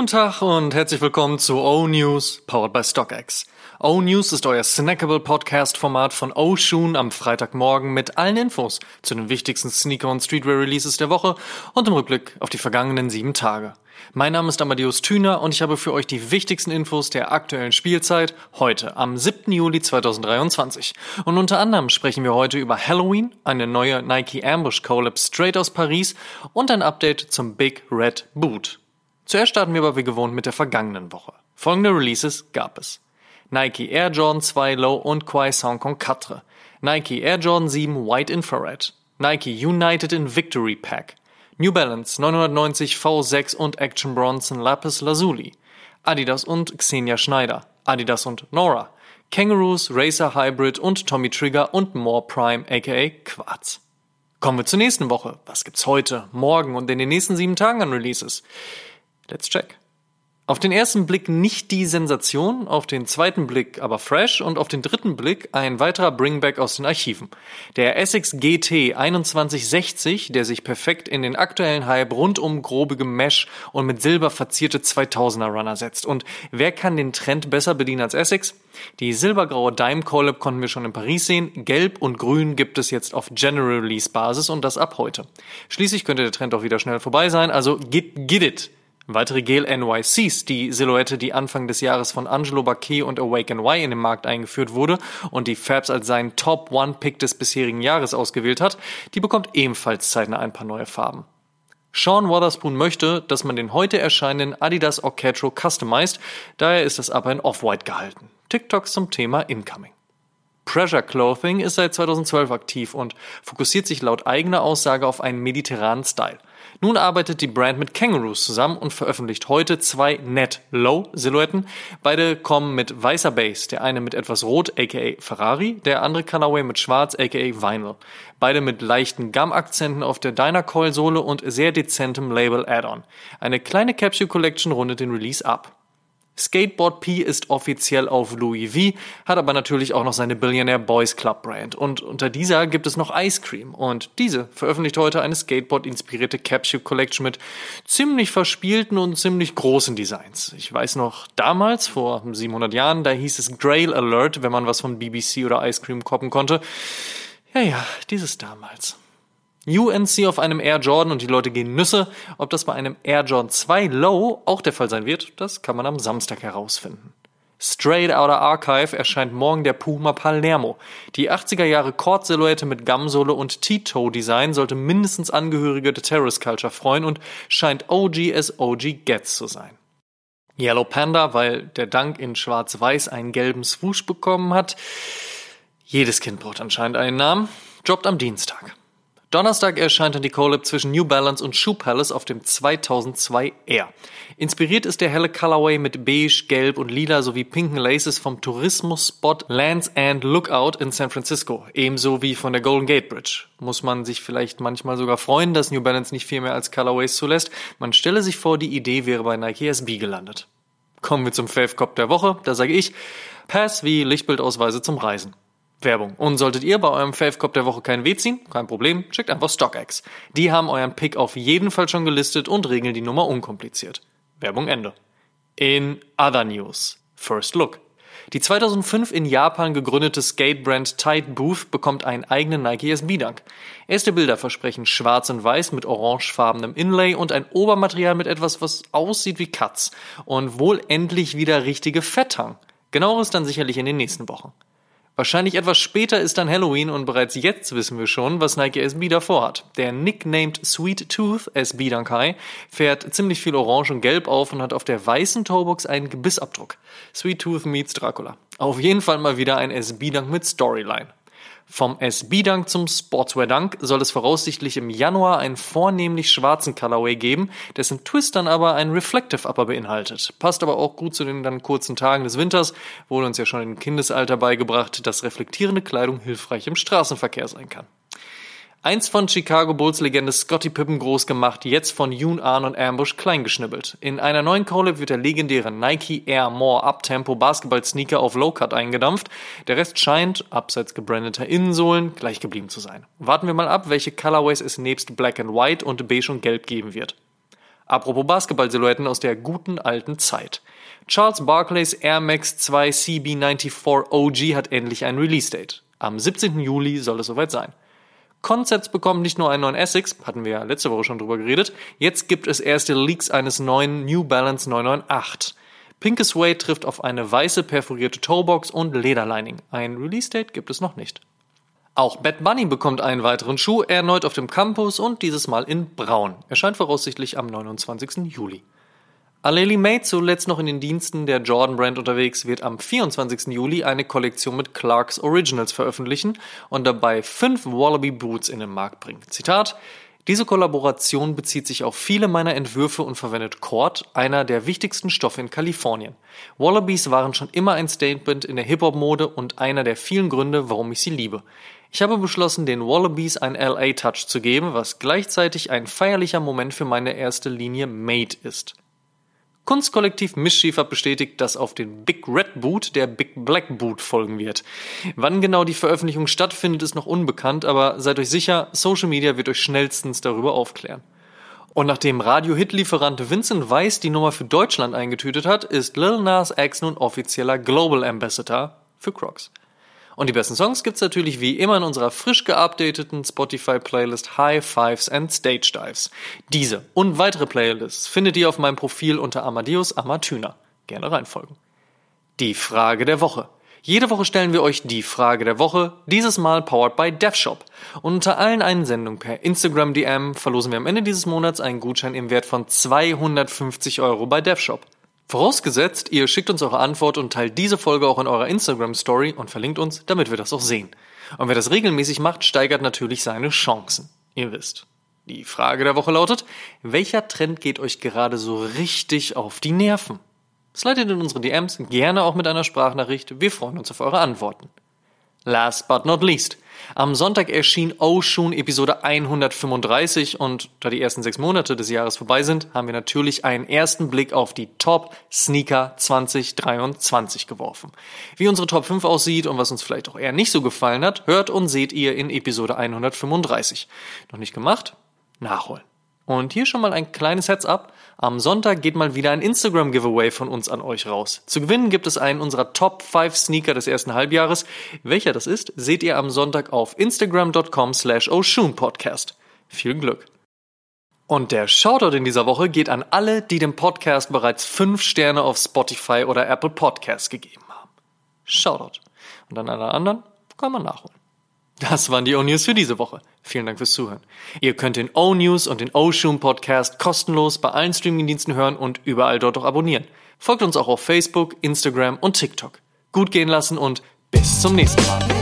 Guten Tag und herzlich willkommen zu O-News, powered by StockX. O-News ist euer snackable Podcast-Format von O-Shoon am Freitagmorgen mit allen Infos zu den wichtigsten Sneaker- und Streetwear-Releases der Woche und im Rückblick auf die vergangenen sieben Tage. Mein Name ist Amadeus Thüner und ich habe für euch die wichtigsten Infos der aktuellen Spielzeit heute am 7. Juli 2023. Und unter anderem sprechen wir heute über Halloween, eine neue Nike Ambush Collab straight aus Paris und ein Update zum Big Red Boot. Zuerst starten wir aber wie gewohnt mit der vergangenen Woche. Folgende Releases gab es. Nike Air Jordan 2 Low und Quai Kong 4. Nike Air Jordan 7 White Infrared. Nike United in Victory Pack. New Balance 990 V6 und Action Bronson Lapis Lazuli. Adidas und Xenia Schneider. Adidas und Nora. Kangaroos, Racer Hybrid und Tommy Trigger und More Prime aka Quarz. Kommen wir zur nächsten Woche. Was gibt's heute, morgen und in den nächsten sieben Tagen an Releases? Let's check. Auf den ersten Blick nicht die Sensation, auf den zweiten Blick aber fresh und auf den dritten Blick ein weiterer Bringback aus den Archiven. Der Essex GT 2160, der sich perfekt in den aktuellen Hype rund um grobe Mesh und mit Silber verzierte 2000er Runner setzt. Und wer kann den Trend besser bedienen als Essex? Die silbergraue Dime Collab konnten wir schon in Paris sehen. Gelb und Grün gibt es jetzt auf General Release Basis und das ab heute. Schließlich könnte der Trend auch wieder schnell vorbei sein, also get, get it! Weitere Gel NYCs, die Silhouette, die Anfang des Jahres von Angelo Baquet und Awaken Y in den Markt eingeführt wurde und die Fabs als seinen Top One Pick des bisherigen Jahres ausgewählt hat, die bekommt ebenfalls zeitnah ein paar neue Farben. Sean Wotherspoon möchte, dass man den heute erscheinenden Adidas Orcatro customized, daher ist das aber in Off-White gehalten. TikToks zum Thema Incoming. Pressure Clothing ist seit 2012 aktiv und fokussiert sich laut eigener Aussage auf einen mediterranen Style. Nun arbeitet die Brand mit Kangaroos zusammen und veröffentlicht heute zwei Net Low Silhouetten. Beide kommen mit weißer Base, der eine mit etwas rot aka Ferrari, der andere Colorway mit schwarz aka Vinyl. Beide mit leichten Gum-Akzenten auf der Dynacoil Sohle und sehr dezentem Label Add-on. Eine kleine Capsule Collection rundet den Release ab. Skateboard P ist offiziell auf Louis V, hat aber natürlich auch noch seine Billionaire Boys Club Brand. Und unter dieser gibt es noch Ice Cream. Und diese veröffentlicht heute eine Skateboard-inspirierte Capsule Collection mit ziemlich verspielten und ziemlich großen Designs. Ich weiß noch, damals, vor 700 Jahren, da hieß es Grail Alert, wenn man was von BBC oder Ice Cream koppen konnte. Ja, ja, dieses damals. UNC auf einem Air Jordan und die Leute gehen Nüsse. Ob das bei einem Air Jordan 2 Low auch der Fall sein wird, das kann man am Samstag herausfinden. Straight Outer Archive erscheint morgen der Puma Palermo. Die 80er Jahre Cord-Silhouette mit Gamsohle und T-Toe-Design sollte mindestens Angehörige der Terrace Culture freuen und scheint OG as OG gets zu sein. Yellow Panda, weil der Dank in Schwarz-Weiß einen gelben Swoosh bekommen hat. Jedes Kind braucht anscheinend einen Namen. Jobbt am Dienstag. Donnerstag erscheint dann die Collab zwischen New Balance und Shoe Palace auf dem 2002 R. Inspiriert ist der helle Colorway mit beige, gelb und lila sowie pinken Laces vom Tourismus-Spot Lands End Lookout in San Francisco, ebenso wie von der Golden Gate Bridge. Muss man sich vielleicht manchmal sogar freuen, dass New Balance nicht viel mehr als Colorways zulässt. Man stelle sich vor, die Idee wäre bei Nike SB gelandet. Kommen wir zum Fave Cop der Woche. Da sage ich, Pass wie Lichtbildausweise zum Reisen. Werbung. Und solltet ihr bei eurem Fave-Cop der Woche keinen Weh ziehen, kein Problem, schickt einfach StockX. Die haben euren Pick auf jeden Fall schon gelistet und regeln die Nummer unkompliziert. Werbung Ende. In other news. First Look. Die 2005 in Japan gegründete Skate-Brand Tide Booth bekommt einen eigenen Nike SB-Dunk. Erste Bilder versprechen schwarz und weiß mit orangefarbenem Inlay und ein Obermaterial mit etwas, was aussieht wie Cuts. Und wohl endlich wieder richtige Fetthang. Genaueres dann sicherlich in den nächsten Wochen. Wahrscheinlich etwas später ist dann Halloween und bereits jetzt wissen wir schon, was Nike SB davor hat. Der nicknamed Sweet Tooth SB Dankai fährt ziemlich viel Orange und Gelb auf und hat auf der weißen Toebox einen Gebissabdruck. Sweet Tooth meets Dracula. Auf jeden Fall mal wieder ein SB Dank mit Storyline. Vom SB-Dunk zum Sportswear-Dunk soll es voraussichtlich im Januar einen vornehmlich schwarzen Colorway geben, dessen Twist dann aber ein Reflective Upper beinhaltet. Passt aber auch gut zu den dann kurzen Tagen des Winters, wurde uns ja schon im Kindesalter beigebracht, dass reflektierende Kleidung hilfreich im Straßenverkehr sein kann. Einst von Chicago Bulls Legende Scotty Pippen groß gemacht, jetzt von Yoon Ahn und Ambush klein geschnibbelt. In einer neuen Collab wird der legendäre Nike Air More Uptempo Basketball Sneaker auf Low Cut eingedampft. Der Rest scheint, abseits gebrandeter Innensohlen, gleich geblieben zu sein. Warten wir mal ab, welche Colorways es nebst Black and White und Beige und Gelb geben wird. Apropos Basketball-Silhouetten aus der guten alten Zeit. Charles Barclays Air Max 2 CB94 OG hat endlich ein Release-Date. Am 17. Juli soll es soweit sein. Concepts bekommen nicht nur einen neuen Essex, hatten wir ja letzte Woche schon drüber geredet, jetzt gibt es erste Leaks eines neuen New Balance 998. Pinke Suede trifft auf eine weiße perforierte Toebox und Lederlining. Ein Release-Date gibt es noch nicht. Auch Bad Bunny bekommt einen weiteren Schuh, erneut auf dem Campus und dieses Mal in Braun. Erscheint voraussichtlich am 29. Juli. Aleli May, zuletzt noch in den Diensten der Jordan Brand unterwegs, wird am 24. Juli eine Kollektion mit Clarks Originals veröffentlichen und dabei fünf Wallaby Boots in den Markt bringen. Zitat diese Kollaboration bezieht sich auf viele meiner Entwürfe und verwendet Cord, einer der wichtigsten Stoffe in Kalifornien. Wallabies waren schon immer ein Statement in der Hip-Hop-Mode und einer der vielen Gründe, warum ich sie liebe. Ich habe beschlossen, den Wallabies ein LA-Touch zu geben, was gleichzeitig ein feierlicher Moment für meine erste Linie Made ist. Kunstkollektiv Mischief hat bestätigt, dass auf den Big Red Boot der Big Black Boot folgen wird. Wann genau die Veröffentlichung stattfindet, ist noch unbekannt, aber seid euch sicher, Social Media wird euch schnellstens darüber aufklären. Und nachdem Radio-Hit-Lieferant Vincent Weiss die Nummer für Deutschland eingetütet hat, ist Lil Nas X nun offizieller Global Ambassador für Crocs. Und die besten Songs gibt's natürlich wie immer in unserer frisch geupdateten Spotify-Playlist High Fives and Stage Dives. Diese und weitere Playlists findet ihr auf meinem Profil unter Amadeus Amatüner. Gerne reinfolgen. Die Frage der Woche. Jede Woche stellen wir euch die Frage der Woche, dieses Mal powered by DevShop. Und unter allen Einsendungen per Instagram DM verlosen wir am Ende dieses Monats einen Gutschein im Wert von 250 Euro bei DevShop. Vorausgesetzt, ihr schickt uns eure Antwort und teilt diese Folge auch in eurer Instagram Story und verlinkt uns, damit wir das auch sehen. Und wer das regelmäßig macht, steigert natürlich seine Chancen. Ihr wisst. Die Frage der Woche lautet, welcher Trend geht euch gerade so richtig auf die Nerven? Slidet in unsere DMs, gerne auch mit einer Sprachnachricht. Wir freuen uns auf eure Antworten. Last but not least. Am Sonntag erschien Oshun Episode 135 und da die ersten sechs Monate des Jahres vorbei sind, haben wir natürlich einen ersten Blick auf die Top Sneaker 2023 geworfen. Wie unsere Top 5 aussieht und was uns vielleicht auch eher nicht so gefallen hat, hört und seht ihr in Episode 135. Noch nicht gemacht? Nachholen. Und hier schon mal ein kleines Heads-up. Am Sonntag geht mal wieder ein Instagram-Giveaway von uns an euch raus. Zu gewinnen gibt es einen unserer Top 5 Sneaker des ersten Halbjahres. Welcher das ist, seht ihr am Sonntag auf instagram.com slash Podcast. Viel Glück! Und der Shoutout in dieser Woche geht an alle, die dem Podcast bereits 5 Sterne auf Spotify oder Apple Podcasts gegeben haben. Shoutout. Und an alle anderen kann man nachholen. Das waren die O-News für diese Woche. Vielen Dank fürs Zuhören. Ihr könnt den O-News und den O-Shoom Podcast kostenlos bei allen Streamingdiensten hören und überall dort auch abonnieren. Folgt uns auch auf Facebook, Instagram und TikTok. Gut gehen lassen und bis zum nächsten Mal.